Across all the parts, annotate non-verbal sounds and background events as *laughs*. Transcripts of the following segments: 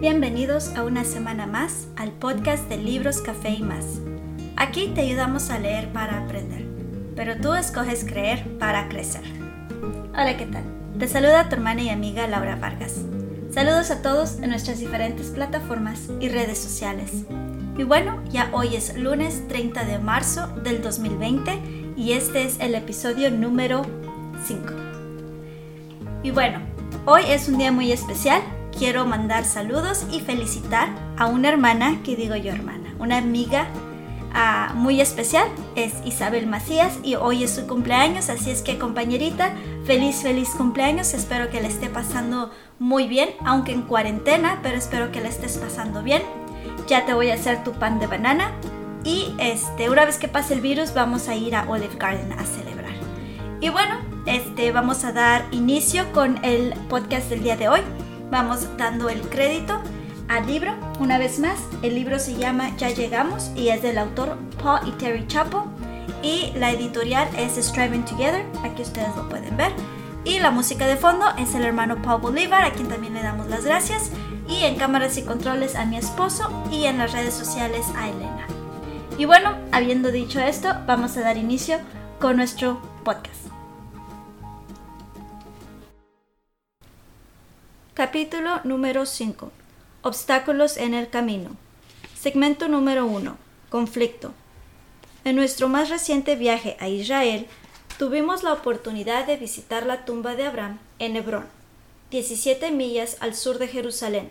Bienvenidos a una semana más al podcast de Libros, Café y más. Aquí te ayudamos a leer para aprender, pero tú escoges creer para crecer. Hola, ¿qué tal? Te saluda tu hermana y amiga Laura Vargas. Saludos a todos en nuestras diferentes plataformas y redes sociales. Y bueno, ya hoy es lunes 30 de marzo del 2020 y este es el episodio número 5. Y bueno, hoy es un día muy especial quiero mandar saludos y felicitar a una hermana, que digo yo hermana, una amiga uh, muy especial, es Isabel Macías y hoy es su cumpleaños, así es que compañerita, feliz, feliz cumpleaños, espero que le esté pasando muy bien, aunque en cuarentena, pero espero que le estés pasando bien. Ya te voy a hacer tu pan de banana y este, una vez que pase el virus vamos a ir a Olive Garden a celebrar. Y bueno, este, vamos a dar inicio con el podcast del día de hoy vamos dando el crédito al libro. Una vez más, el libro se llama Ya llegamos y es del autor Paul y Terry Chapo y la editorial es Striving Together, aquí ustedes lo pueden ver. Y la música de fondo es el hermano Paul Bolívar, a quien también le damos las gracias. Y en cámaras y controles a mi esposo y en las redes sociales a Elena. Y bueno, habiendo dicho esto, vamos a dar inicio con nuestro podcast. Capítulo número 5. Obstáculos en el camino. Segmento número 1. Conflicto. En nuestro más reciente viaje a Israel, tuvimos la oportunidad de visitar la tumba de Abraham en Hebrón, 17 millas al sur de Jerusalén.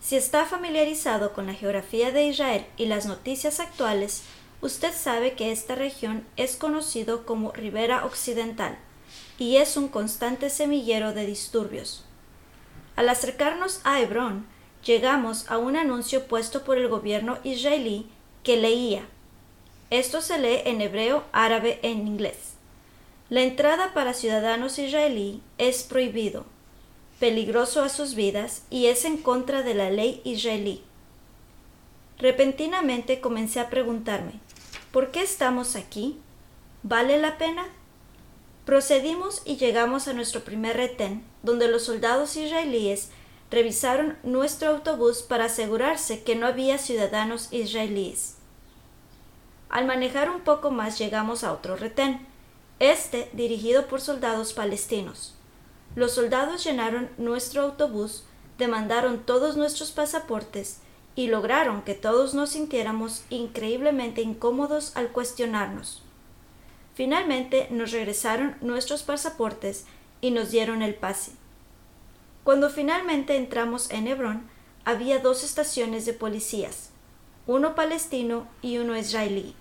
Si está familiarizado con la geografía de Israel y las noticias actuales, usted sabe que esta región es conocido como Ribera Occidental y es un constante semillero de disturbios. Al acercarnos a Hebrón, llegamos a un anuncio puesto por el gobierno israelí que leía. Esto se lee en hebreo, árabe e inglés. La entrada para ciudadanos israelí es prohibido, peligroso a sus vidas y es en contra de la ley israelí. Repentinamente comencé a preguntarme, ¿por qué estamos aquí? ¿Vale la pena? Procedimos y llegamos a nuestro primer retén, donde los soldados israelíes revisaron nuestro autobús para asegurarse que no había ciudadanos israelíes. Al manejar un poco más llegamos a otro retén, este dirigido por soldados palestinos. Los soldados llenaron nuestro autobús, demandaron todos nuestros pasaportes y lograron que todos nos sintiéramos increíblemente incómodos al cuestionarnos. Finalmente nos regresaron nuestros pasaportes y nos dieron el pase. Cuando finalmente entramos en Hebrón, había dos estaciones de policías, uno palestino y uno israelí,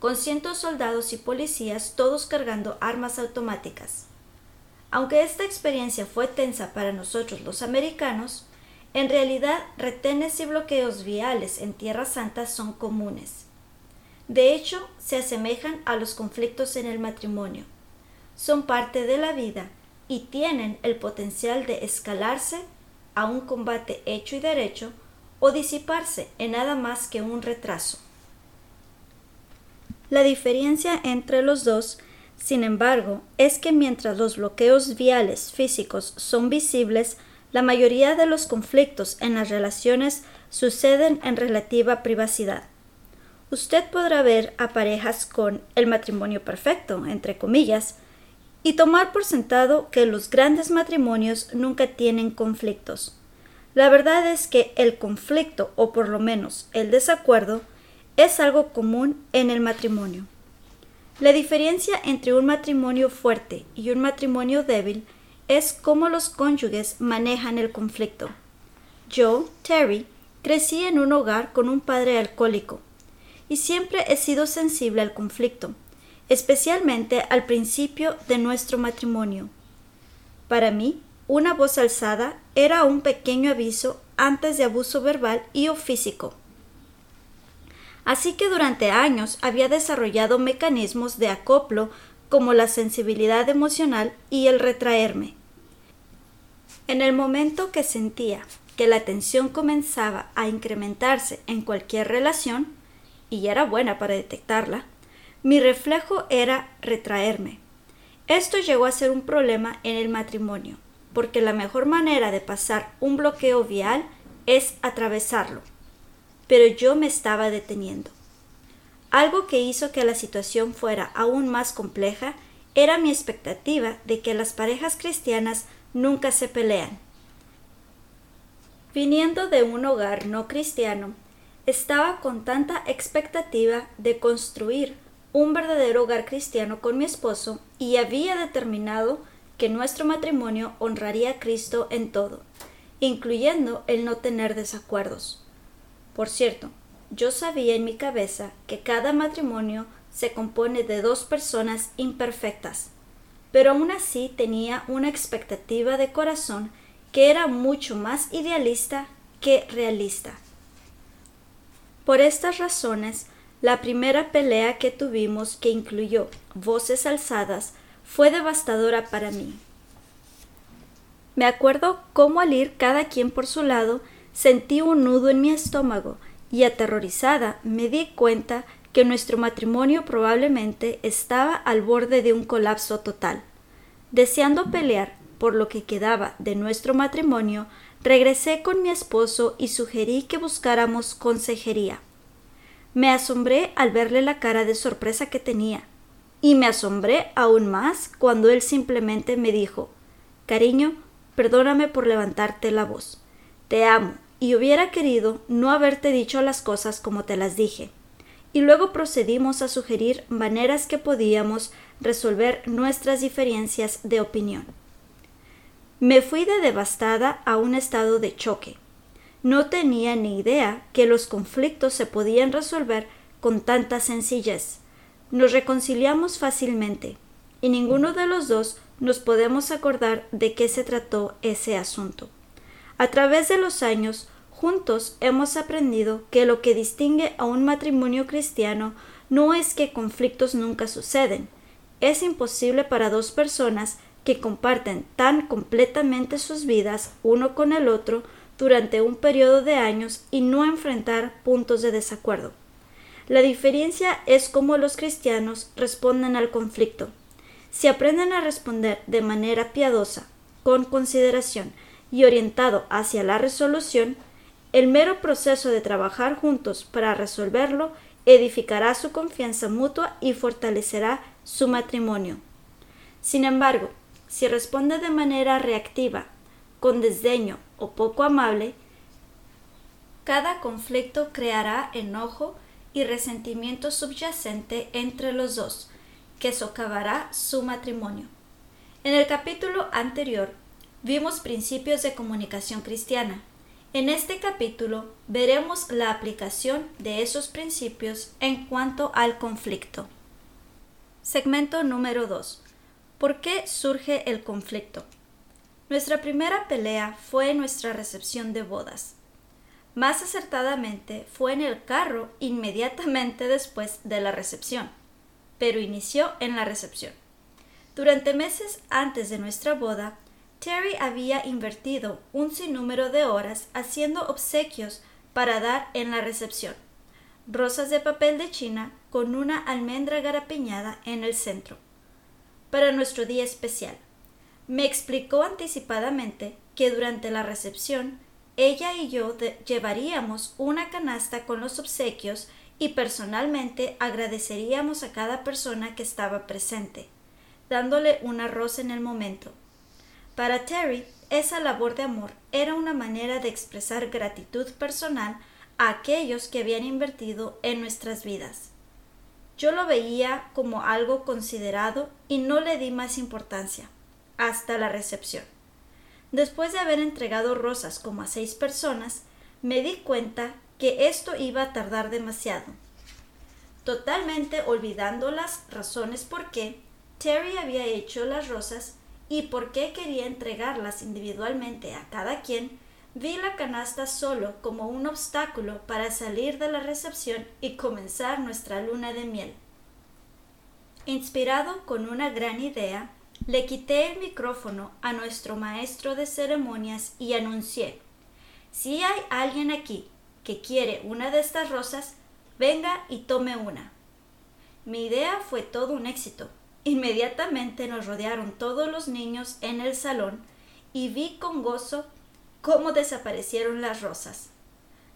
con cientos soldados y policías todos cargando armas automáticas. Aunque esta experiencia fue tensa para nosotros los americanos, en realidad retenes y bloqueos viales en Tierra Santa son comunes. De hecho, se asemejan a los conflictos en el matrimonio. Son parte de la vida y tienen el potencial de escalarse a un combate hecho y derecho o disiparse en nada más que un retraso. La diferencia entre los dos, sin embargo, es que mientras los bloqueos viales físicos son visibles, la mayoría de los conflictos en las relaciones suceden en relativa privacidad usted podrá ver a parejas con el matrimonio perfecto, entre comillas, y tomar por sentado que los grandes matrimonios nunca tienen conflictos. La verdad es que el conflicto, o por lo menos el desacuerdo, es algo común en el matrimonio. La diferencia entre un matrimonio fuerte y un matrimonio débil es cómo los cónyuges manejan el conflicto. Yo, Terry, crecí en un hogar con un padre alcohólico, y siempre he sido sensible al conflicto, especialmente al principio de nuestro matrimonio. Para mí, una voz alzada era un pequeño aviso antes de abuso verbal y o físico. Así que durante años había desarrollado mecanismos de acoplo como la sensibilidad emocional y el retraerme. En el momento que sentía que la tensión comenzaba a incrementarse en cualquier relación, y era buena para detectarla, mi reflejo era retraerme. Esto llegó a ser un problema en el matrimonio, porque la mejor manera de pasar un bloqueo vial es atravesarlo. Pero yo me estaba deteniendo. Algo que hizo que la situación fuera aún más compleja era mi expectativa de que las parejas cristianas nunca se pelean. Viniendo de un hogar no cristiano, estaba con tanta expectativa de construir un verdadero hogar cristiano con mi esposo y había determinado que nuestro matrimonio honraría a Cristo en todo, incluyendo el no tener desacuerdos. Por cierto, yo sabía en mi cabeza que cada matrimonio se compone de dos personas imperfectas, pero aún así tenía una expectativa de corazón que era mucho más idealista que realista. Por estas razones, la primera pelea que tuvimos que incluyó voces alzadas fue devastadora para mí. Me acuerdo cómo al ir cada quien por su lado sentí un nudo en mi estómago y aterrorizada me di cuenta que nuestro matrimonio probablemente estaba al borde de un colapso total. Deseando pelear por lo que quedaba de nuestro matrimonio, regresé con mi esposo y sugerí que buscáramos consejería. Me asombré al verle la cara de sorpresa que tenía, y me asombré aún más cuando él simplemente me dijo Cariño, perdóname por levantarte la voz. Te amo, y hubiera querido no haberte dicho las cosas como te las dije. Y luego procedimos a sugerir maneras que podíamos resolver nuestras diferencias de opinión. Me fui de devastada a un estado de choque no tenía ni idea que los conflictos se podían resolver con tanta sencillez. Nos reconciliamos fácilmente, y ninguno de los dos nos podemos acordar de qué se trató ese asunto. A través de los años, juntos hemos aprendido que lo que distingue a un matrimonio cristiano no es que conflictos nunca suceden. Es imposible para dos personas que comparten tan completamente sus vidas uno con el otro durante un periodo de años y no enfrentar puntos de desacuerdo. La diferencia es cómo los cristianos responden al conflicto. Si aprenden a responder de manera piadosa, con consideración y orientado hacia la resolución, el mero proceso de trabajar juntos para resolverlo edificará su confianza mutua y fortalecerá su matrimonio. Sin embargo, si responde de manera reactiva, con desdeño o poco amable, cada conflicto creará enojo y resentimiento subyacente entre los dos, que socavará su matrimonio. En el capítulo anterior vimos principios de comunicación cristiana. En este capítulo veremos la aplicación de esos principios en cuanto al conflicto. Segmento número 2. ¿Por qué surge el conflicto? Nuestra primera pelea fue en nuestra recepción de bodas. Más acertadamente fue en el carro inmediatamente después de la recepción, pero inició en la recepción. Durante meses antes de nuestra boda, Terry había invertido un sinnúmero de horas haciendo obsequios para dar en la recepción. Rosas de papel de China con una almendra garapiñada en el centro. Para nuestro día especial. Me explicó anticipadamente que durante la recepción ella y yo llevaríamos una canasta con los obsequios y personalmente agradeceríamos a cada persona que estaba presente, dándole una rosa en el momento. Para Terry, esa labor de amor era una manera de expresar gratitud personal a aquellos que habían invertido en nuestras vidas. Yo lo veía como algo considerado y no le di más importancia hasta la recepción. Después de haber entregado rosas como a seis personas, me di cuenta que esto iba a tardar demasiado. Totalmente olvidando las razones por qué Terry había hecho las rosas y por qué quería entregarlas individualmente a cada quien, vi la canasta solo como un obstáculo para salir de la recepción y comenzar nuestra luna de miel. Inspirado con una gran idea, le quité el micrófono a nuestro maestro de ceremonias y anuncié Si hay alguien aquí que quiere una de estas rosas, venga y tome una. Mi idea fue todo un éxito, Inmediatamente nos rodearon todos los niños en el salón y vi con gozo cómo desaparecieron las rosas.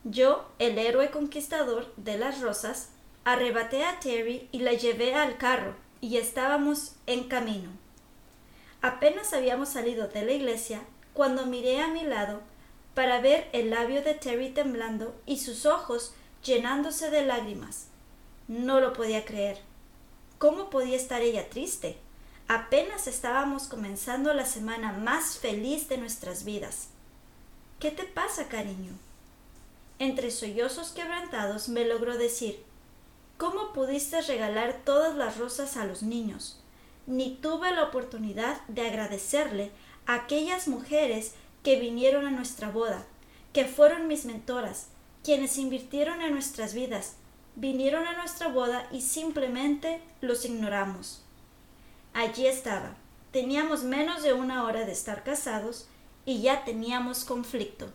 Yo, el héroe conquistador de las rosas, arrebaté a Terry y la llevé al carro y estábamos en camino. Apenas habíamos salido de la iglesia cuando miré a mi lado para ver el labio de Terry temblando y sus ojos llenándose de lágrimas. No lo podía creer. ¿Cómo podía estar ella triste? Apenas estábamos comenzando la semana más feliz de nuestras vidas. ¿Qué te pasa, cariño? Entre sollozos quebrantados me logró decir ¿Cómo pudiste regalar todas las rosas a los niños? Ni tuve la oportunidad de agradecerle a aquellas mujeres que vinieron a nuestra boda, que fueron mis mentoras, quienes invirtieron en nuestras vidas, vinieron a nuestra boda y simplemente los ignoramos. Allí estaba. Teníamos menos de una hora de estar casados y ya teníamos conflicto.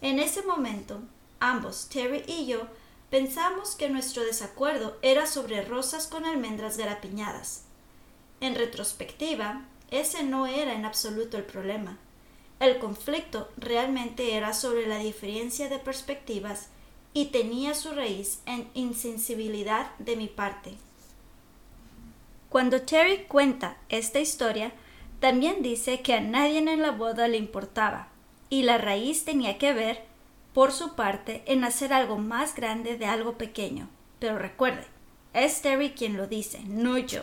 En ese momento, ambos, Terry y yo, pensamos que nuestro desacuerdo era sobre rosas con almendras garapiñadas. En retrospectiva, ese no era en absoluto el problema. El conflicto realmente era sobre la diferencia de perspectivas y tenía su raíz en insensibilidad de mi parte. Cuando Terry cuenta esta historia, también dice que a nadie en la boda le importaba, y la raíz tenía que ver, por su parte, en hacer algo más grande de algo pequeño. Pero recuerde, es Terry quien lo dice, no yo.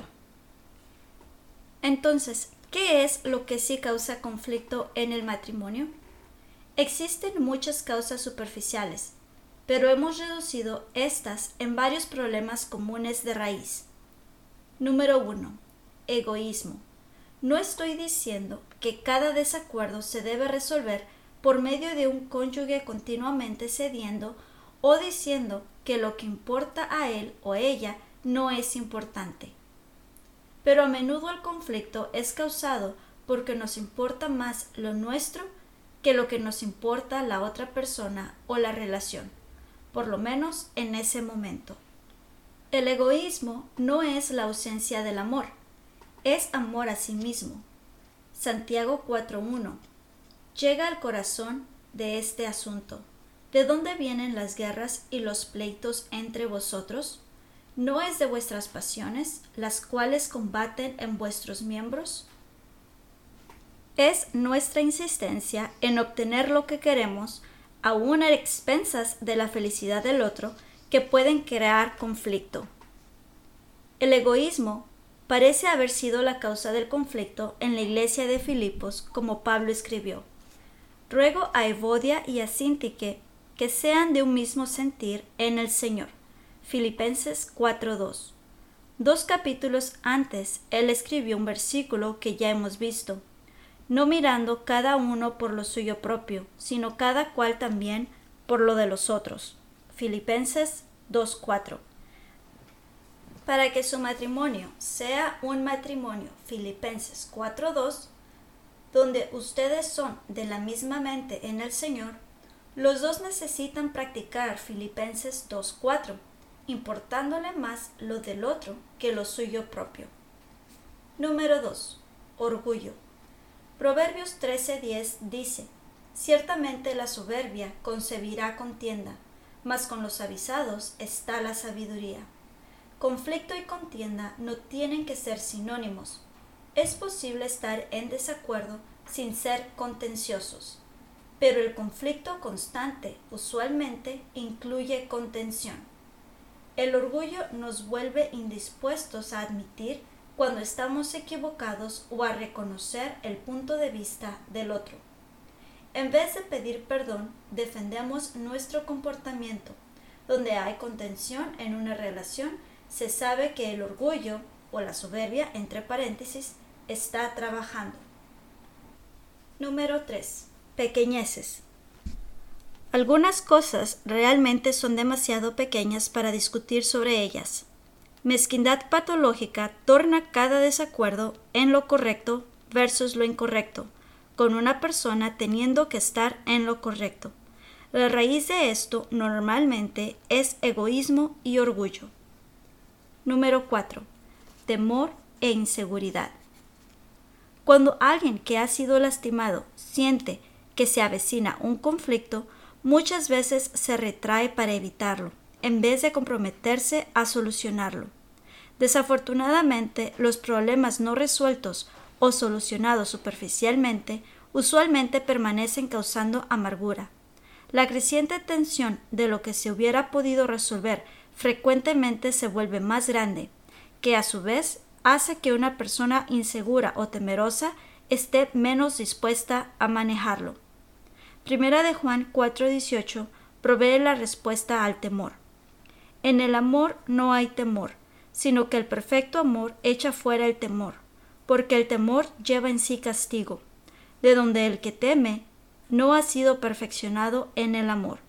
Entonces, ¿qué es lo que sí causa conflicto en el matrimonio? Existen muchas causas superficiales, pero hemos reducido estas en varios problemas comunes de raíz. Número 1. Egoísmo. No estoy diciendo que cada desacuerdo se debe resolver por medio de un cónyuge continuamente cediendo o diciendo que lo que importa a él o ella no es importante. Pero a menudo el conflicto es causado porque nos importa más lo nuestro que lo que nos importa la otra persona o la relación por lo menos en ese momento. El egoísmo no es la ausencia del amor, es amor a sí mismo. Santiago 4.1 llega al corazón de este asunto. ¿De dónde vienen las guerras y los pleitos entre vosotros? ¿No es de vuestras pasiones, las cuales combaten en vuestros miembros? Es nuestra insistencia en obtener lo que queremos aún a expensas de la felicidad del otro, que pueden crear conflicto. El egoísmo parece haber sido la causa del conflicto en la iglesia de Filipos, como Pablo escribió. Ruego a Evodia y a Sintique que sean de un mismo sentir en el Señor. Filipenses 4.2. Dos capítulos antes, él escribió un versículo que ya hemos visto no mirando cada uno por lo suyo propio, sino cada cual también por lo de los otros. Filipenses 2.4. Para que su matrimonio sea un matrimonio, Filipenses 4.2, donde ustedes son de la misma mente en el Señor, los dos necesitan practicar Filipenses 2.4, importándole más lo del otro que lo suyo propio. Número 2. Orgullo. Proverbios 13:10 dice, Ciertamente la soberbia concebirá contienda, mas con los avisados está la sabiduría. Conflicto y contienda no tienen que ser sinónimos. Es posible estar en desacuerdo sin ser contenciosos, pero el conflicto constante usualmente incluye contención. El orgullo nos vuelve indispuestos a admitir cuando estamos equivocados o a reconocer el punto de vista del otro. En vez de pedir perdón, defendemos nuestro comportamiento. Donde hay contención en una relación, se sabe que el orgullo o la soberbia, entre paréntesis, está trabajando. Número 3. Pequeñeces. Algunas cosas realmente son demasiado pequeñas para discutir sobre ellas. Mezquindad patológica torna cada desacuerdo en lo correcto versus lo incorrecto, con una persona teniendo que estar en lo correcto. La raíz de esto normalmente es egoísmo y orgullo. Número 4. Temor e inseguridad. Cuando alguien que ha sido lastimado siente que se avecina un conflicto, muchas veces se retrae para evitarlo, en vez de comprometerse a solucionarlo. Desafortunadamente, los problemas no resueltos o solucionados superficialmente usualmente permanecen causando amargura. La creciente tensión de lo que se hubiera podido resolver frecuentemente se vuelve más grande, que a su vez hace que una persona insegura o temerosa esté menos dispuesta a manejarlo. Primera de Juan 4:18 provee la respuesta al temor. En el amor no hay temor, sino que el perfecto amor echa fuera el temor, porque el temor lleva en sí castigo, de donde el que teme no ha sido perfeccionado en el amor.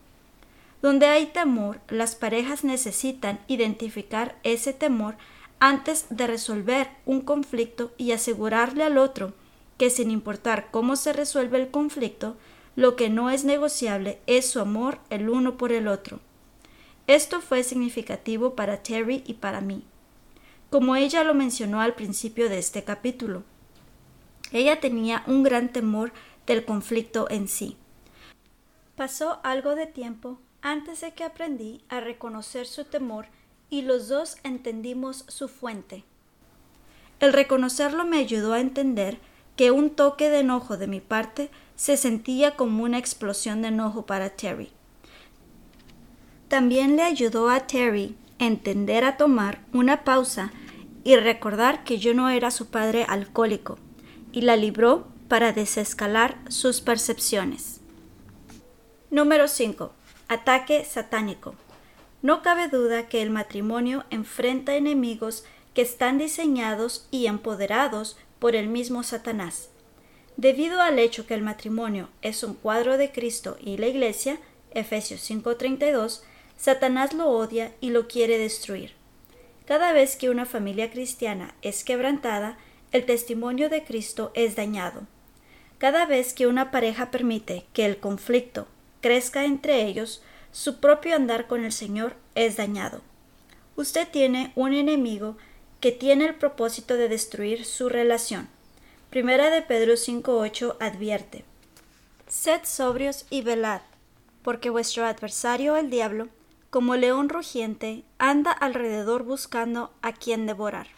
Donde hay temor, las parejas necesitan identificar ese temor antes de resolver un conflicto y asegurarle al otro que sin importar cómo se resuelve el conflicto, lo que no es negociable es su amor el uno por el otro. Esto fue significativo para Terry y para mí, como ella lo mencionó al principio de este capítulo. Ella tenía un gran temor del conflicto en sí. Pasó algo de tiempo antes de que aprendí a reconocer su temor y los dos entendimos su fuente. El reconocerlo me ayudó a entender que un toque de enojo de mi parte se sentía como una explosión de enojo para Terry. También le ayudó a Terry entender a tomar una pausa y recordar que yo no era su padre alcohólico, y la libró para desescalar sus percepciones. Número 5. Ataque satánico. No cabe duda que el matrimonio enfrenta enemigos que están diseñados y empoderados por el mismo Satanás. Debido al hecho que el matrimonio es un cuadro de Cristo y la Iglesia, Efesios 5:32, Satanás lo odia y lo quiere destruir. Cada vez que una familia cristiana es quebrantada, el testimonio de Cristo es dañado. Cada vez que una pareja permite que el conflicto crezca entre ellos, su propio andar con el Señor es dañado. Usted tiene un enemigo que tiene el propósito de destruir su relación. Primera de Pedro 5.8 advierte Sed sobrios y velad, porque vuestro adversario el diablo, como león rugiente, anda alrededor buscando a quien devorar.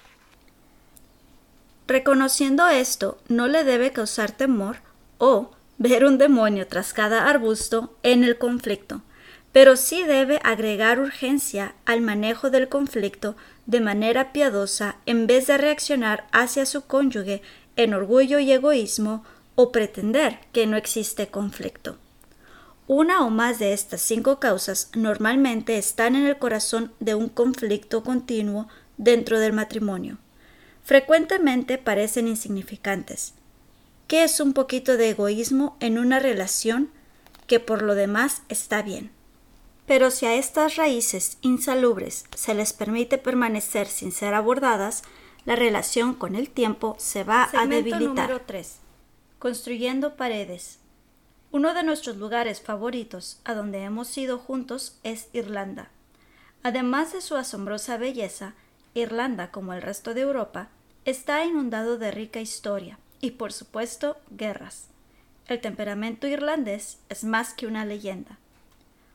Reconociendo esto, no le debe causar temor o ver un demonio tras cada arbusto en el conflicto, pero sí debe agregar urgencia al manejo del conflicto de manera piadosa en vez de reaccionar hacia su cónyuge en orgullo y egoísmo o pretender que no existe conflicto. Una o más de estas cinco causas normalmente están en el corazón de un conflicto continuo dentro del matrimonio. Frecuentemente parecen insignificantes, ¿Qué es un poquito de egoísmo en una relación que por lo demás está bien? Pero si a estas raíces insalubres se les permite permanecer sin ser abordadas, la relación con el tiempo se va a debilitar. Número 3. Construyendo paredes. Uno de nuestros lugares favoritos a donde hemos ido juntos es Irlanda. Además de su asombrosa belleza, Irlanda, como el resto de Europa, está inundado de rica historia y por supuesto guerras. El temperamento irlandés es más que una leyenda.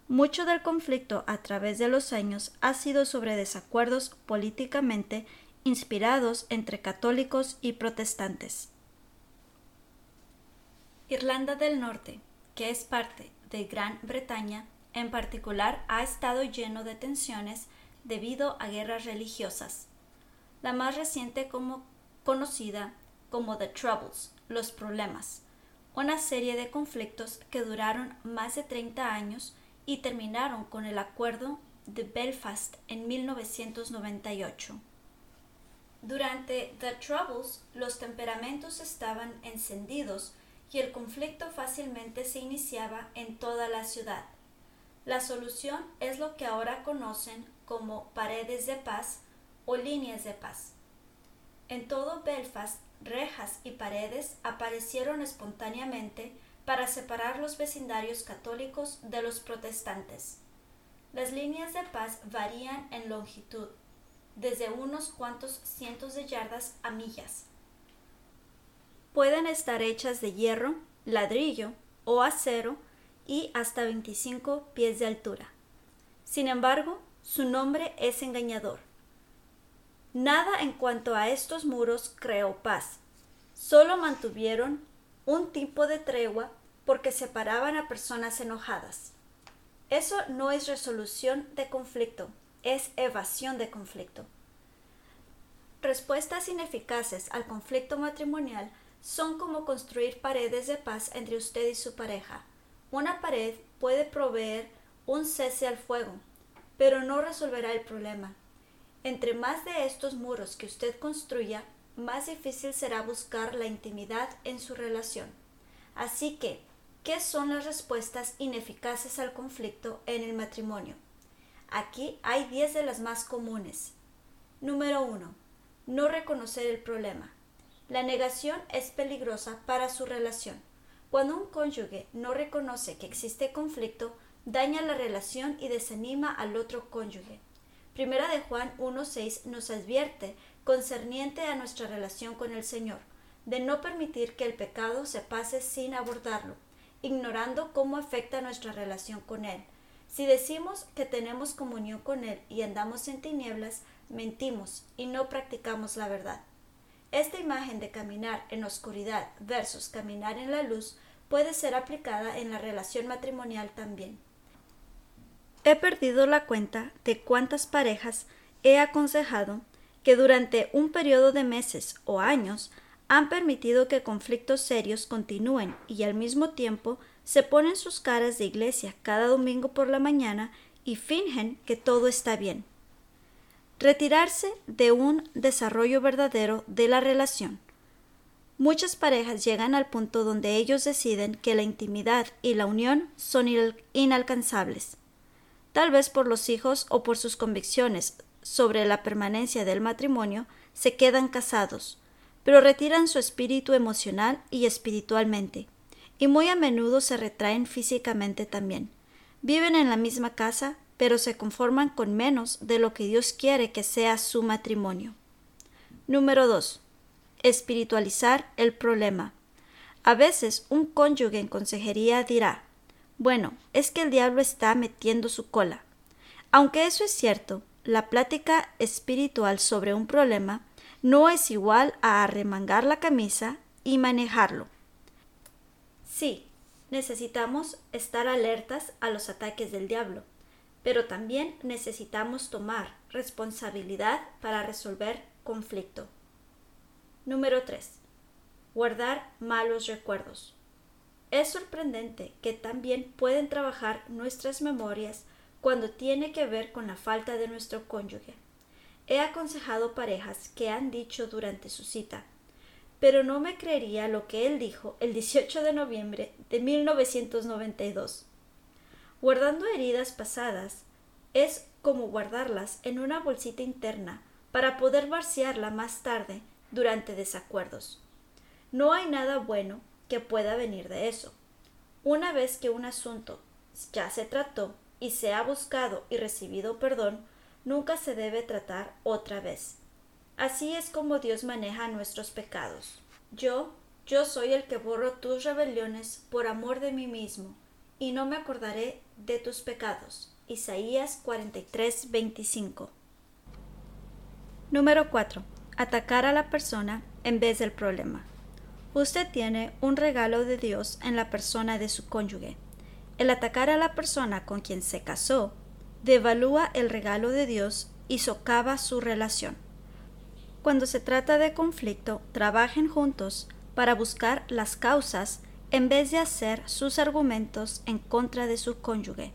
Mucho del conflicto a través de los años ha sido sobre desacuerdos políticamente inspirados entre católicos y protestantes. Irlanda del Norte, que es parte de Gran Bretaña, en particular ha estado lleno de tensiones debido a guerras religiosas. La más reciente como conocida como The Troubles, los problemas, una serie de conflictos que duraron más de 30 años y terminaron con el Acuerdo de Belfast en 1998. Durante The Troubles, los temperamentos estaban encendidos y el conflicto fácilmente se iniciaba en toda la ciudad. La solución es lo que ahora conocen como paredes de paz o líneas de paz. En todo Belfast rejas y paredes aparecieron espontáneamente para separar los vecindarios católicos de los protestantes. Las líneas de paz varían en longitud, desde unos cuantos cientos de yardas a millas. Pueden estar hechas de hierro, ladrillo o acero y hasta 25 pies de altura. Sin embargo, su nombre es engañador. Nada en cuanto a estos muros creó paz. Solo mantuvieron un tipo de tregua porque separaban a personas enojadas. Eso no es resolución de conflicto, es evasión de conflicto. Respuestas ineficaces al conflicto matrimonial son como construir paredes de paz entre usted y su pareja. Una pared puede proveer un cese al fuego, pero no resolverá el problema. Entre más de estos muros que usted construya, más difícil será buscar la intimidad en su relación. Así que, ¿qué son las respuestas ineficaces al conflicto en el matrimonio? Aquí hay 10 de las más comunes. Número 1. No reconocer el problema. La negación es peligrosa para su relación. Cuando un cónyuge no reconoce que existe conflicto, daña la relación y desanima al otro cónyuge. Primera de Juan 1.6 nos advierte, concerniente a nuestra relación con el Señor, de no permitir que el pecado se pase sin abordarlo, ignorando cómo afecta nuestra relación con Él. Si decimos que tenemos comunión con Él y andamos en tinieblas, mentimos y no practicamos la verdad. Esta imagen de caminar en oscuridad versus caminar en la luz puede ser aplicada en la relación matrimonial también. He perdido la cuenta de cuántas parejas he aconsejado que durante un periodo de meses o años han permitido que conflictos serios continúen y al mismo tiempo se ponen sus caras de iglesia cada domingo por la mañana y fingen que todo está bien. Retirarse de un desarrollo verdadero de la relación. Muchas parejas llegan al punto donde ellos deciden que la intimidad y la unión son inalcanzables, tal vez por los hijos o por sus convicciones sobre la permanencia del matrimonio, se quedan casados, pero retiran su espíritu emocional y espiritualmente, y muy a menudo se retraen físicamente también. Viven en la misma casa, pero se conforman con menos de lo que Dios quiere que sea su matrimonio. Número 2. Espiritualizar el problema. A veces un cónyuge en consejería dirá, bueno, es que el diablo está metiendo su cola. Aunque eso es cierto, la plática espiritual sobre un problema no es igual a arremangar la camisa y manejarlo. Sí, necesitamos estar alertas a los ataques del diablo, pero también necesitamos tomar responsabilidad para resolver conflicto. Número 3. Guardar malos recuerdos. Es sorprendente que también pueden trabajar nuestras memorias cuando tiene que ver con la falta de nuestro cónyuge. He aconsejado parejas que han dicho durante su cita, pero no me creería lo que él dijo el 18 de noviembre de 1992 guardando heridas pasadas, es como guardarlas en una bolsita interna para poder vaciarla más tarde durante desacuerdos. No hay nada bueno que pueda venir de eso. Una vez que un asunto ya se trató y se ha buscado y recibido perdón, nunca se debe tratar otra vez. Así es como Dios maneja nuestros pecados. Yo, yo soy el que borro tus rebeliones por amor de mí mismo, y no me acordaré de tus pecados. Isaías 43, 25. Número 4. Atacar a la persona en vez del problema. Usted tiene un regalo de Dios en la persona de su cónyuge. El atacar a la persona con quien se casó devalúa el regalo de Dios y socava su relación. Cuando se trata de conflicto, trabajen juntos para buscar las causas en vez de hacer sus argumentos en contra de su cónyuge.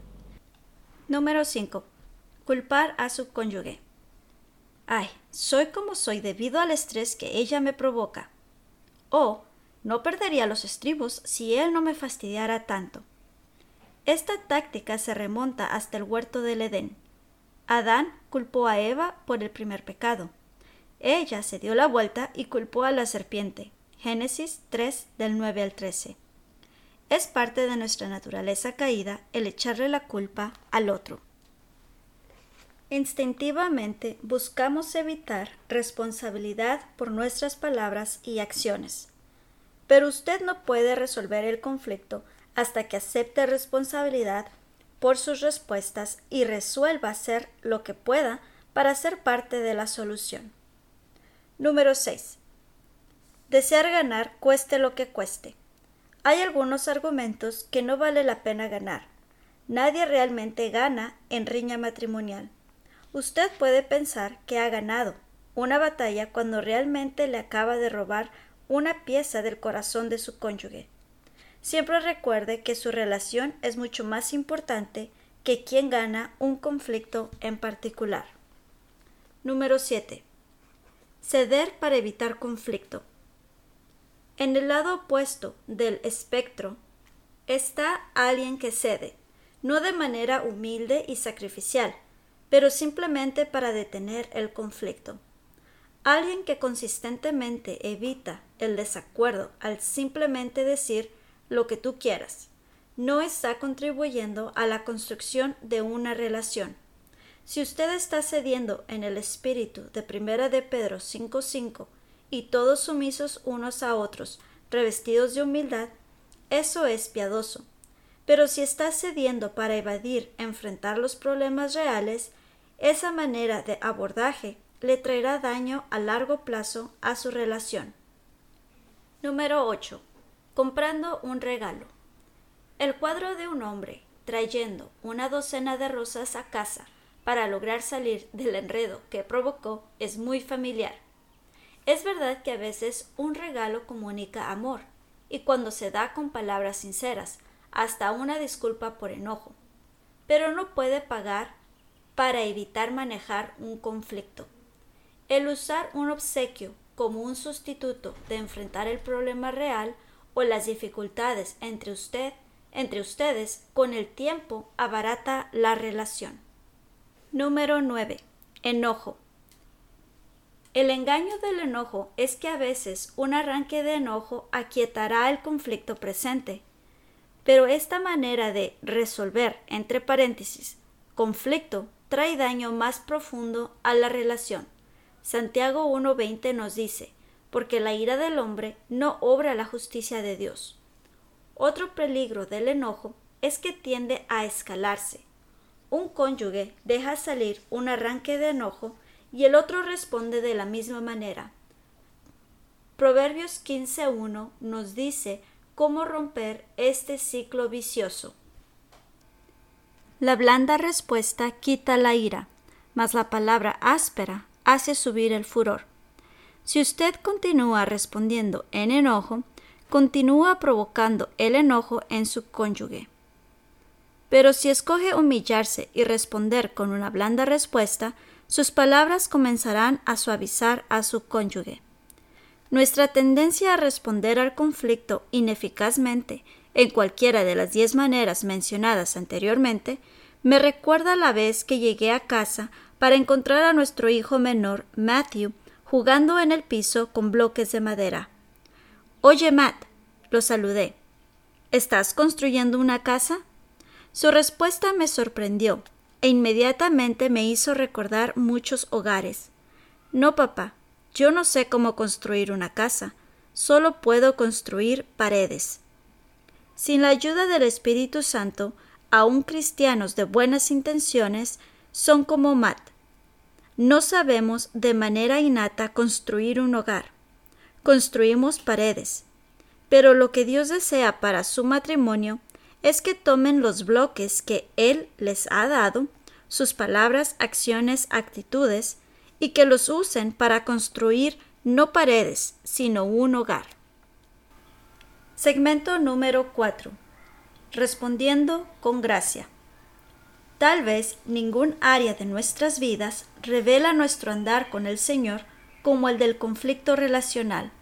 Número 5. Culpar a su cónyuge. Ay, soy como soy debido al estrés que ella me provoca. O no perdería los estribos si él no me fastidiara tanto. Esta táctica se remonta hasta el huerto del Edén. Adán culpó a Eva por el primer pecado. Ella se dio la vuelta y culpó a la serpiente. Génesis 3 del 9 al 13. Es parte de nuestra naturaleza caída el echarle la culpa al otro. Instintivamente buscamos evitar responsabilidad por nuestras palabras y acciones. Pero usted no puede resolver el conflicto hasta que acepte responsabilidad por sus respuestas y resuelva hacer lo que pueda para ser parte de la solución. Número 6. Desear ganar cueste lo que cueste. Hay algunos argumentos que no vale la pena ganar. Nadie realmente gana en riña matrimonial. Usted puede pensar que ha ganado una batalla cuando realmente le acaba de robar una pieza del corazón de su cónyuge. Siempre recuerde que su relación es mucho más importante que quien gana un conflicto en particular. Número 7. Ceder para evitar conflicto. En el lado opuesto del espectro está alguien que cede, no de manera humilde y sacrificial, pero simplemente para detener el conflicto. Alguien que consistentemente evita el desacuerdo al simplemente decir lo que tú quieras, no está contribuyendo a la construcción de una relación. Si usted está cediendo en el espíritu de Primera de Pedro 5.5 y todos sumisos unos a otros, revestidos de humildad, eso es piadoso. Pero si está cediendo para evadir enfrentar los problemas reales, esa manera de abordaje le traerá daño a largo plazo a su relación. Número 8. Comprando un regalo. El cuadro de un hombre trayendo una docena de rosas a casa para lograr salir del enredo que provocó es muy familiar. Es verdad que a veces un regalo comunica amor, y cuando se da con palabras sinceras, hasta una disculpa por enojo, pero no puede pagar para evitar manejar un conflicto. El usar un obsequio como un sustituto de enfrentar el problema real o las dificultades entre usted entre ustedes con el tiempo abarata la relación. Número 9. Enojo. El engaño del enojo es que a veces un arranque de enojo aquietará el conflicto presente. Pero esta manera de resolver, entre paréntesis, conflicto trae daño más profundo a la relación. Santiago 1.20 nos dice, porque la ira del hombre no obra la justicia de Dios. Otro peligro del enojo es que tiende a escalarse. Un cónyuge deja salir un arranque de enojo y el otro responde de la misma manera. Proverbios 15.1 nos dice cómo romper este ciclo vicioso. La blanda respuesta quita la ira, mas la palabra áspera hace subir el furor. Si usted continúa respondiendo en enojo, continúa provocando el enojo en su cónyuge. Pero si escoge humillarse y responder con una blanda respuesta, sus palabras comenzarán a suavizar a su cónyuge. Nuestra tendencia a responder al conflicto ineficazmente en cualquiera de las diez maneras mencionadas anteriormente, me recuerda la vez que llegué a casa para encontrar a nuestro hijo menor, Matthew, jugando en el piso con bloques de madera. Oye, Matt, lo saludé. ¿Estás construyendo una casa? Su respuesta me sorprendió e inmediatamente me hizo recordar muchos hogares. No, papá, yo no sé cómo construir una casa, solo puedo construir paredes. Sin la ayuda del Espíritu Santo, aun cristianos de buenas intenciones son como Matt. No sabemos de manera innata construir un hogar. Construimos paredes. Pero lo que Dios desea para su matrimonio es que tomen los bloques que Él les ha dado, sus palabras, acciones, actitudes, y que los usen para construir no paredes, sino un hogar. Segmento número 4. Respondiendo con gracia. Tal vez ningún área de nuestras vidas revela nuestro andar con el Señor como el del conflicto relacional,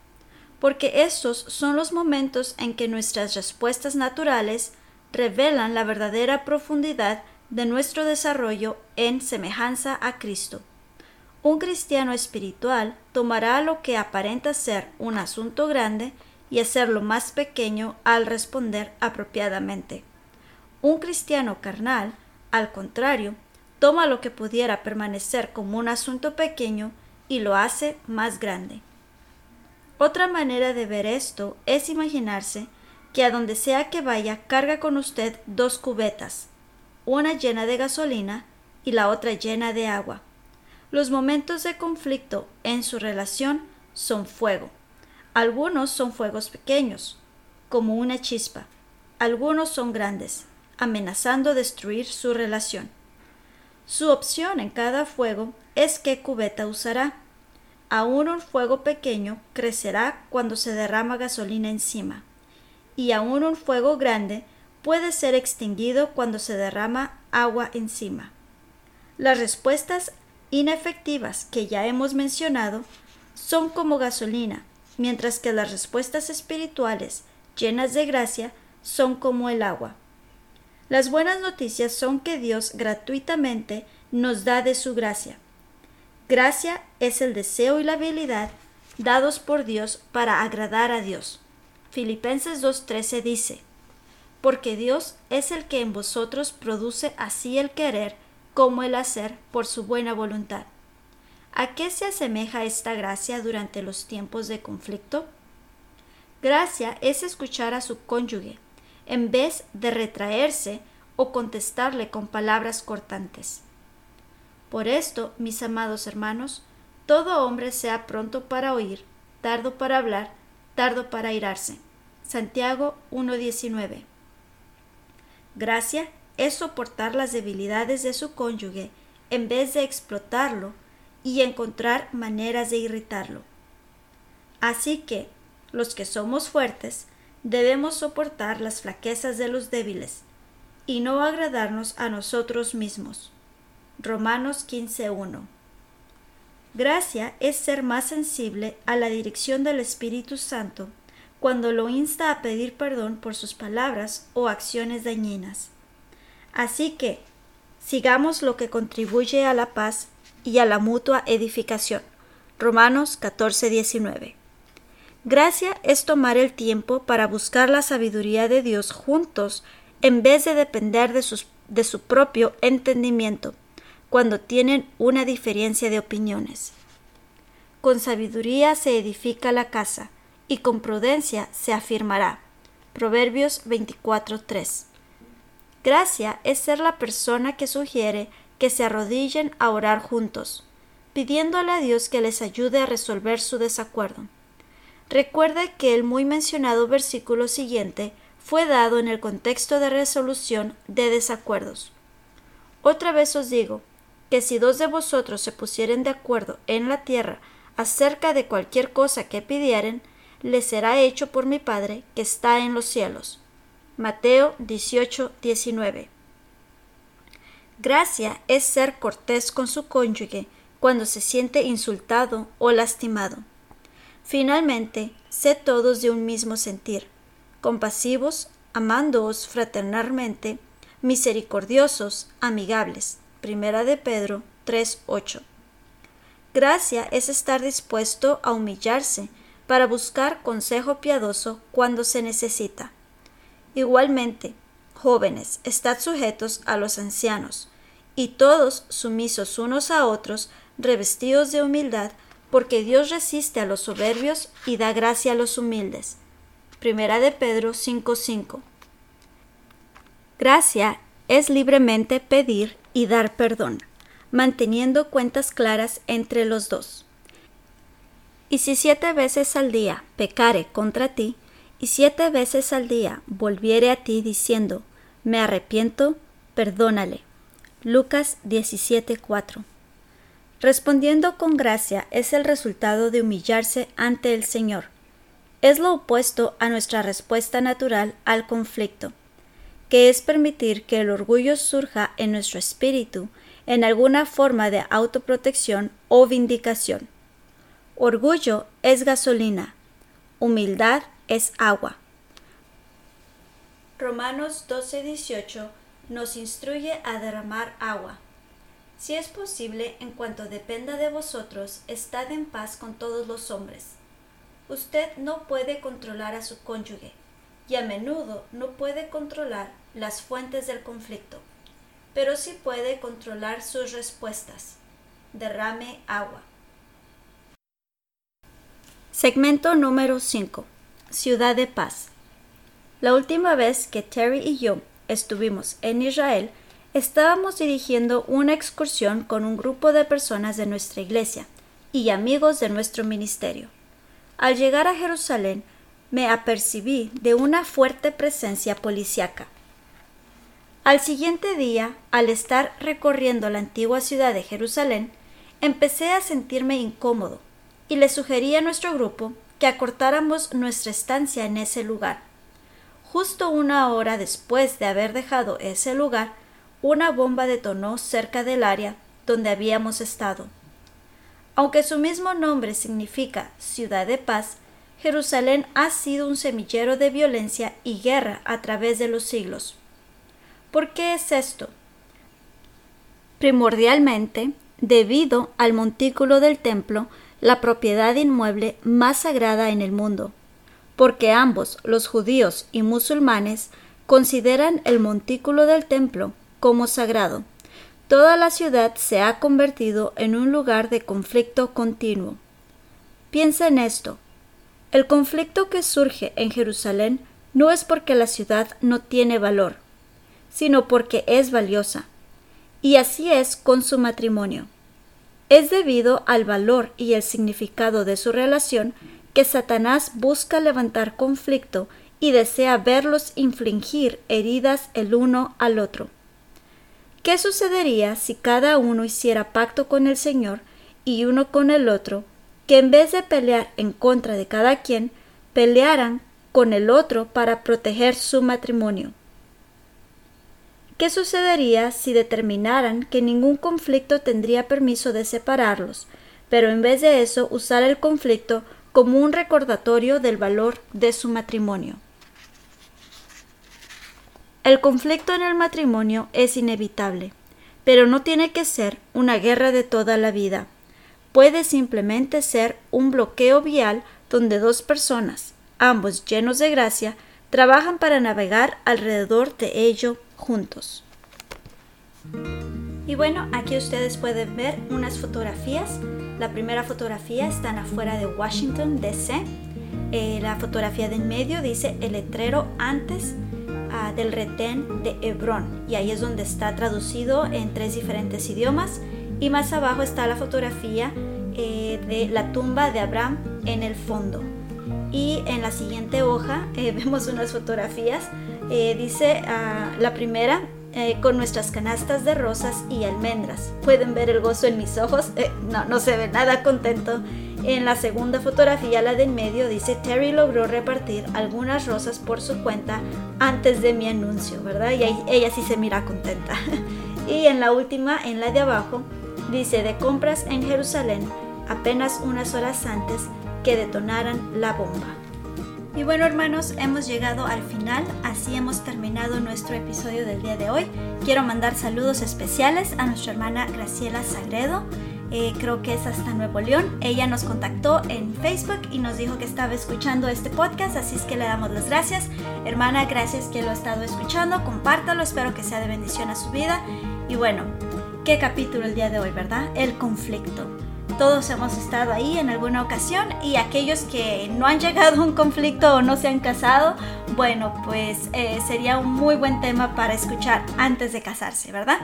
porque estos son los momentos en que nuestras respuestas naturales revelan la verdadera profundidad de nuestro desarrollo en semejanza a Cristo. Un cristiano espiritual tomará lo que aparenta ser un asunto grande y hacerlo más pequeño al responder apropiadamente. Un cristiano carnal, al contrario, toma lo que pudiera permanecer como un asunto pequeño y lo hace más grande. Otra manera de ver esto es imaginarse que a donde sea que vaya carga con usted dos cubetas, una llena de gasolina y la otra llena de agua. Los momentos de conflicto en su relación son fuego. Algunos son fuegos pequeños, como una chispa. Algunos son grandes, amenazando destruir su relación. Su opción en cada fuego es qué cubeta usará. Aún un fuego pequeño crecerá cuando se derrama gasolina encima, y aún un fuego grande puede ser extinguido cuando se derrama agua encima. Las respuestas inefectivas que ya hemos mencionado son como gasolina, mientras que las respuestas espirituales llenas de gracia son como el agua. Las buenas noticias son que Dios gratuitamente nos da de su gracia. Gracia es el deseo y la habilidad dados por Dios para agradar a Dios. Filipenses 2.13 dice, Porque Dios es el que en vosotros produce así el querer como el hacer por su buena voluntad. ¿A qué se asemeja esta gracia durante los tiempos de conflicto? Gracia es escuchar a su cónyuge, en vez de retraerse o contestarle con palabras cortantes. Por esto, mis amados hermanos, todo hombre sea pronto para oír, tardo para hablar, tardo para irarse. Santiago 1.19. Gracia es soportar las debilidades de su cónyuge en vez de explotarlo y encontrar maneras de irritarlo. Así que, los que somos fuertes, debemos soportar las flaquezas de los débiles y no agradarnos a nosotros mismos. Romanos 15.1 Gracia es ser más sensible a la dirección del Espíritu Santo cuando lo insta a pedir perdón por sus palabras o acciones dañinas. Así que, sigamos lo que contribuye a la paz y a la mutua edificación. Romanos 14.19 Gracia es tomar el tiempo para buscar la sabiduría de Dios juntos en vez de depender de, de su propio entendimiento cuando tienen una diferencia de opiniones. Con sabiduría se edifica la casa y con prudencia se afirmará. Proverbios 24.3 Gracia es ser la persona que sugiere que se arrodillen a orar juntos, pidiéndole a Dios que les ayude a resolver su desacuerdo. Recuerde que el muy mencionado versículo siguiente fue dado en el contexto de resolución de desacuerdos. Otra vez os digo que si dos de vosotros se pusieren de acuerdo en la tierra acerca de cualquier cosa que pidieren, les será hecho por mi Padre que está en los cielos. Mateo 18, 19. Gracia es ser cortés con su cónyuge cuando se siente insultado o lastimado. Finalmente, sé todos de un mismo sentir, compasivos, amándoos fraternalmente, misericordiosos, amigables. Primera de Pedro 3:8. Gracia es estar dispuesto a humillarse para buscar consejo piadoso cuando se necesita. Igualmente, jóvenes, estad sujetos a los ancianos, y todos sumisos unos a otros, revestidos de humildad, porque Dios resiste a los soberbios y da gracia a los humildes. Primera de Pedro 5:5. Gracia es libremente pedir y dar perdón, manteniendo cuentas claras entre los dos. Y si siete veces al día pecare contra ti, y siete veces al día volviere a ti diciendo, me arrepiento, perdónale. Lucas 17:4. Respondiendo con gracia es el resultado de humillarse ante el Señor. Es lo opuesto a nuestra respuesta natural al conflicto, que es permitir que el orgullo surja en nuestro espíritu en alguna forma de autoprotección o vindicación. Orgullo es gasolina, humildad es agua. Romanos 12:18 nos instruye a derramar agua. Si es posible, en cuanto dependa de vosotros, estad en paz con todos los hombres. Usted no puede controlar a su cónyuge y a menudo no puede controlar las fuentes del conflicto. pero sí puede controlar sus respuestas. Derrame agua. Segmento número 5. Ciudad de Paz. La última vez que Terry y yo estuvimos en Israel, estábamos dirigiendo una excursión con un grupo de personas de nuestra iglesia y amigos de nuestro ministerio. Al llegar a Jerusalén, me apercibí de una fuerte presencia policíaca. Al siguiente día, al estar recorriendo la antigua ciudad de Jerusalén, empecé a sentirme incómodo y le sugerí a nuestro grupo que acortáramos nuestra estancia en ese lugar. Justo una hora después de haber dejado ese lugar, una bomba detonó cerca del área donde habíamos estado. Aunque su mismo nombre significa ciudad de paz, Jerusalén ha sido un semillero de violencia y guerra a través de los siglos. ¿Por qué es esto? Primordialmente, debido al montículo del templo, la propiedad inmueble más sagrada en el mundo, porque ambos, los judíos y musulmanes, consideran el montículo del templo como sagrado. Toda la ciudad se ha convertido en un lugar de conflicto continuo. Piensa en esto. El conflicto que surge en Jerusalén no es porque la ciudad no tiene valor, sino porque es valiosa. Y así es con su matrimonio. Es debido al valor y el significado de su relación que Satanás busca levantar conflicto y desea verlos infligir heridas el uno al otro. ¿Qué sucedería si cada uno hiciera pacto con el Señor y uno con el otro, que en vez de pelear en contra de cada quien, pelearan con el otro para proteger su matrimonio? ¿Qué sucedería si determinaran que ningún conflicto tendría permiso de separarlos, pero en vez de eso usar el conflicto como un recordatorio del valor de su matrimonio? El conflicto en el matrimonio es inevitable, pero no tiene que ser una guerra de toda la vida. Puede simplemente ser un bloqueo vial donde dos personas, ambos llenos de gracia, trabajan para navegar alrededor de ello juntos. Y bueno, aquí ustedes pueden ver unas fotografías. La primera fotografía está afuera de Washington, D.C. Eh, la fotografía de en medio dice el letrero antes del retén de Hebrón y ahí es donde está traducido en tres diferentes idiomas y más abajo está la fotografía eh, de la tumba de Abraham en el fondo y en la siguiente hoja *laughs* eh, vemos unas fotografías eh, dice ah, la primera con nuestras canastas de rosas y almendras pueden ver el gozo en mis ojos no, no se ve nada contento en la segunda fotografía, la de en medio, dice Terry logró repartir algunas rosas por su cuenta antes de mi anuncio, ¿verdad? Y ella sí se mira contenta. *laughs* y en la última, en la de abajo, dice de compras en Jerusalén apenas unas horas antes que detonaran la bomba. Y bueno hermanos, hemos llegado al final, así hemos terminado nuestro episodio del día de hoy. Quiero mandar saludos especiales a nuestra hermana Graciela Sagredo eh, creo que es hasta Nuevo León. Ella nos contactó en Facebook y nos dijo que estaba escuchando este podcast, así es que le damos las gracias. Hermana, gracias que lo ha estado escuchando, compártalo, espero que sea de bendición a su vida. Y bueno, qué capítulo el día de hoy, ¿verdad? El conflicto. Todos hemos estado ahí en alguna ocasión y aquellos que no han *laughs* llegado a un conflicto o no se han casado, bueno, pues eh, sería un muy buen tema para escuchar antes de casarse, ¿verdad?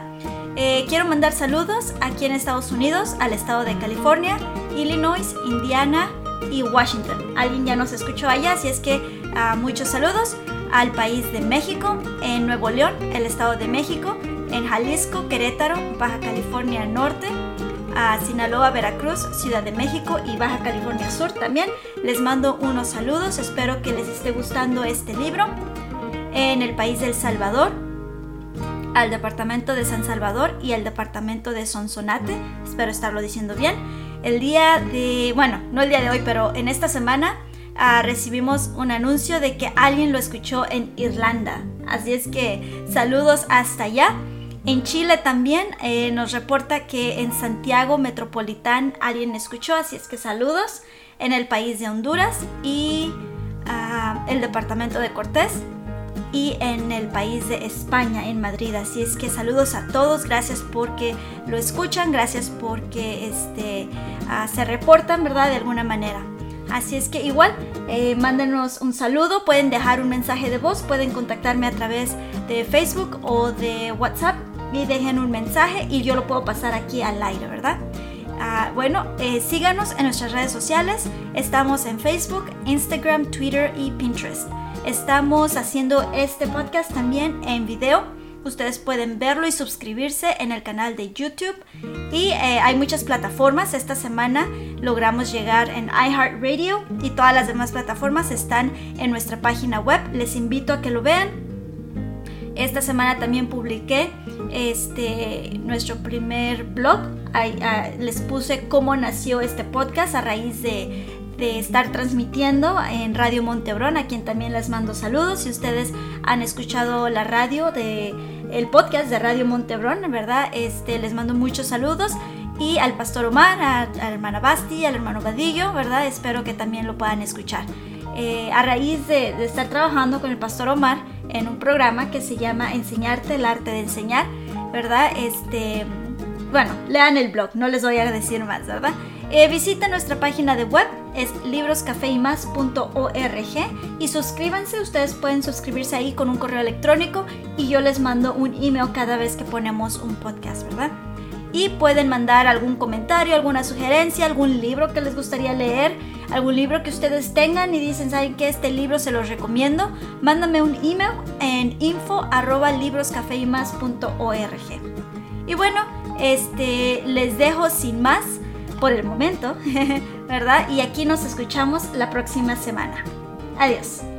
Eh, quiero mandar saludos aquí en Estados Unidos, al estado de California, Illinois, Indiana y Washington. Alguien ya nos escuchó allá, así es que ah, muchos saludos al país de México, en Nuevo León, el estado de México, en Jalisco, Querétaro, Baja California Norte, a Sinaloa, Veracruz, Ciudad de México y Baja California Sur también. Les mando unos saludos, espero que les esté gustando este libro. En el país del Salvador, al departamento de San Salvador y al departamento de Sonsonate. Espero estarlo diciendo bien. El día de, bueno, no el día de hoy, pero en esta semana ah, recibimos un anuncio de que alguien lo escuchó en Irlanda. Así es que saludos hasta allá. En Chile también eh, nos reporta que en Santiago Metropolitán alguien escuchó, así es que saludos. En el país de Honduras y ah, el departamento de Cortés y en el país de España, en Madrid. Así es que saludos a todos, gracias porque lo escuchan, gracias porque este, ah, se reportan, ¿verdad? De alguna manera. Así es que igual, eh, mándenos un saludo, pueden dejar un mensaje de voz, pueden contactarme a través de Facebook o de WhatsApp y dejen un mensaje y yo lo puedo pasar aquí al aire, ¿verdad? Ah, bueno, eh, síganos en nuestras redes sociales. Estamos en Facebook, Instagram, Twitter y Pinterest. Estamos haciendo este podcast también en video. Ustedes pueden verlo y suscribirse en el canal de YouTube. Y eh, hay muchas plataformas. Esta semana logramos llegar en iHeartRadio y todas las demás plataformas están en nuestra página web. Les invito a que lo vean. Esta semana también publiqué este, nuestro primer blog. les puse cómo nació este podcast a raíz de, de estar transmitiendo en Radio Montebrón, a quien también les mando saludos. Si ustedes han escuchado la radio de el podcast de Radio Montebrón, ¿verdad? Este, les mando muchos saludos. Y al pastor Omar, a, la hermana Basti, al hermano Vadillo, ¿verdad? Espero que también lo puedan escuchar. Eh, a raíz de, de estar trabajando con el pastor Omar en un programa que se llama Enseñarte el arte de enseñar, ¿verdad? Este, bueno, lean el blog, no les voy a decir más, ¿verdad? Eh, visita nuestra página de web, es libroscafeymas.org y suscríbanse, ustedes pueden suscribirse ahí con un correo electrónico y yo les mando un email cada vez que ponemos un podcast, ¿verdad? Y pueden mandar algún comentario, alguna sugerencia, algún libro que les gustaría leer, algún libro que ustedes tengan y dicen, ¿saben que Este libro se los recomiendo. Mándame un email en info Y bueno, este, les dejo sin más por el momento, *laughs* ¿verdad? Y aquí nos escuchamos la próxima semana. Adiós.